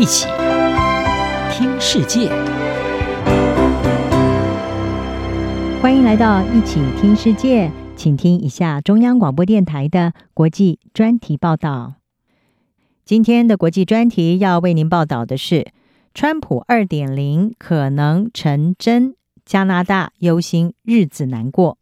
一起听世界，欢迎来到一起听世界，请听一下中央广播电台的国际专题报道。今天的国际专题要为您报道的是：川普二点零可能成真，加拿大忧心日子难过。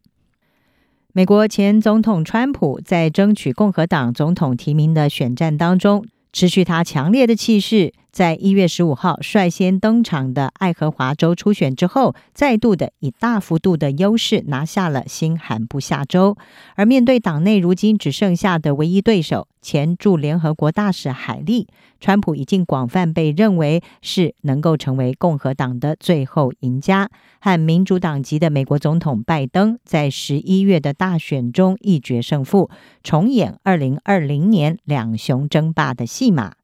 美国前总统川普在争取共和党总统提名的选战当中，持续他强烈的气势，在一月十五号率先登场的爱荷华州初选之后，再度的以大幅度的优势拿下了新罕布夏州。而面对党内如今只剩下的唯一对手，前驻联合国大使海莉，川普已经广泛被认为是能够成为共和党的最后赢家，和民主党籍的美国总统拜登在十一月的大选中一决胜负，重演二零二零年两雄争霸的戏码。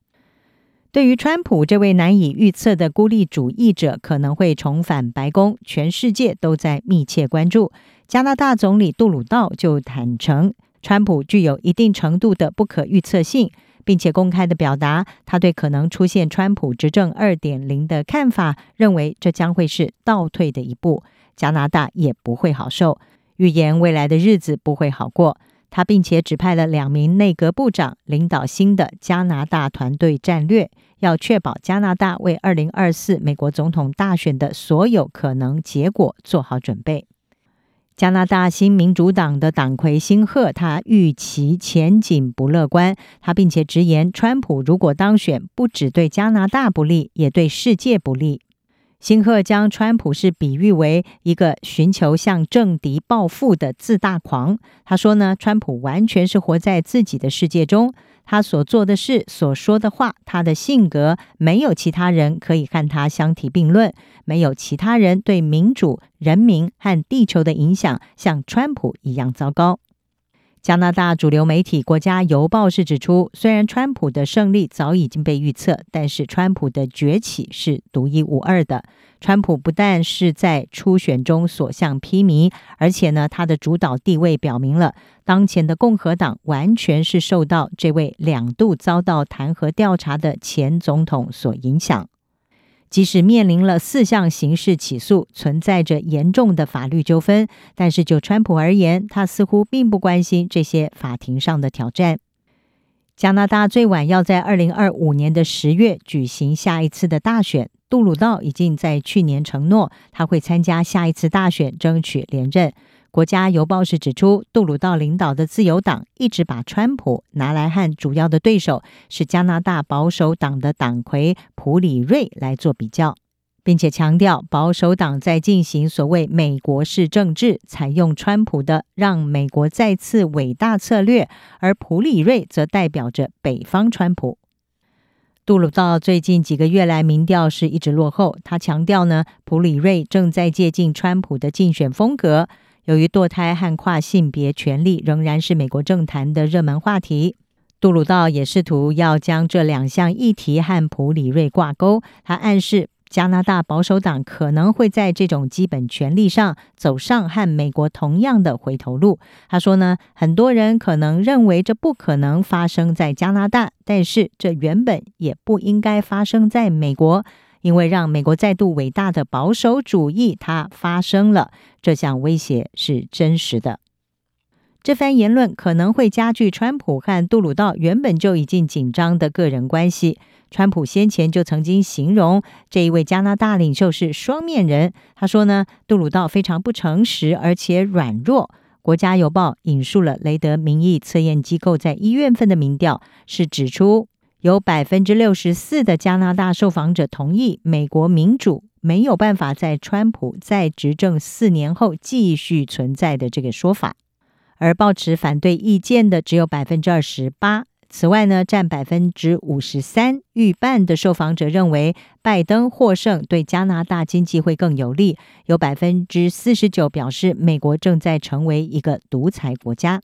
对于川普这位难以预测的孤立主义者可能会重返白宫，全世界都在密切关注。加拿大总理杜鲁道就坦承，川普具有一定程度的不可预测性，并且公开的表达他对可能出现川普执政二点零的看法，认为这将会是倒退的一步，加拿大也不会好受，预言未来的日子不会好过。他并且指派了两名内阁部长领导新的加拿大团队战略，要确保加拿大为二零二四美国总统大选的所有可能结果做好准备。加拿大新民主党的党魁辛赫，他预期前景不乐观，他并且直言，川普如果当选，不只对加拿大不利，也对世界不利。辛赫将川普是比喻为一个寻求向政敌报复的自大狂。他说呢，川普完全是活在自己的世界中，他所做的事、所说的话、他的性格，没有其他人可以和他相提并论，没有其他人对民主、人民和地球的影响像川普一样糟糕。加拿大主流媒体《国家邮报》是指出，虽然川普的胜利早已经被预测，但是川普的崛起是独一无二的。川普不但是在初选中所向披靡，而且呢，他的主导地位表明了，当前的共和党完全是受到这位两度遭到弹劾调查的前总统所影响。即使面临了四项刑事起诉，存在着严重的法律纠纷，但是就川普而言，他似乎并不关心这些法庭上的挑战。加拿大最晚要在二零二五年的十月举行下一次的大选，杜鲁道已经在去年承诺他会参加下一次大选，争取连任。国家邮报是指出，杜鲁道领导的自由党一直把川普拿来和主要的对手是加拿大保守党的党魁普里瑞来做比较，并且强调保守党在进行所谓美国式政治，采用川普的让美国再次伟大策略，而普里瑞则代表着北方川普。杜鲁道最近几个月来民调是一直落后，他强调呢，普里瑞正在借鉴川普的竞选风格。由于堕胎和跨性别权利仍然是美国政坛的热门话题，杜鲁道也试图要将这两项议题和普里瑞挂钩。他暗示加拿大保守党可能会在这种基本权利上走上和美国同样的回头路。他说呢，很多人可能认为这不可能发生在加拿大，但是这原本也不应该发生在美国。因为让美国再度伟大的保守主义，它发生了，这项威胁是真实的。这番言论可能会加剧川普和杜鲁道原本就已经紧张的个人关系。川普先前就曾经形容这一位加拿大领袖是双面人。他说呢，杜鲁道非常不诚实，而且软弱。国家邮报引述了雷德民意测验机构在一月份的民调，是指出。有百分之六十四的加拿大受访者同意，美国民主没有办法在川普在执政四年后继续存在的这个说法，而抱持反对意见的只有百分之二十八。此外呢，占百分之五十三，逾半的受访者认为拜登获胜对加拿大经济会更有利。有百分之四十九表示，美国正在成为一个独裁国家。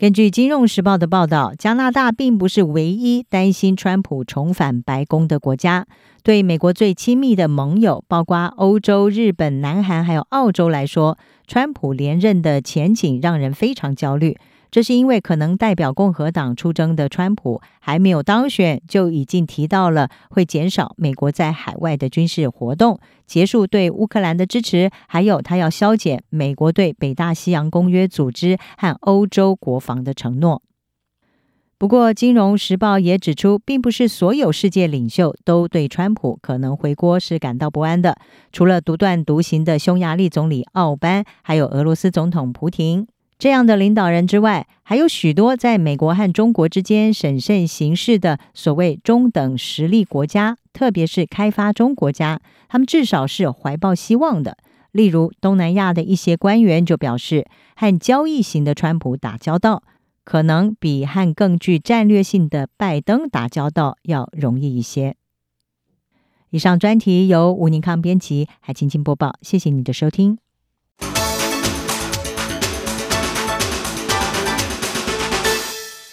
根据《金融时报》的报道，加拿大并不是唯一担心川普重返白宫的国家。对美国最亲密的盟友，包括欧洲、日本、南韩还有澳洲来说，川普连任的前景让人非常焦虑。这是因为可能代表共和党出征的川普还没有当选，就已经提到了会减少美国在海外的军事活动，结束对乌克兰的支持，还有他要削减美国对北大西洋公约组织和欧洲国防的承诺。不过，《金融时报》也指出，并不是所有世界领袖都对川普可能回国是感到不安的。除了独断独行的匈牙利总理奥班，还有俄罗斯总统普廷这样的领导人之外，还有许多在美国和中国之间审慎行事的所谓中等实力国家，特别是开发中国家，他们至少是怀抱希望的。例如，东南亚的一些官员就表示，和交易型的川普打交道。可能比和更具战略性的拜登打交道要容易一些。以上专题由吴宁康编辑，还清清播报。谢谢你的收听。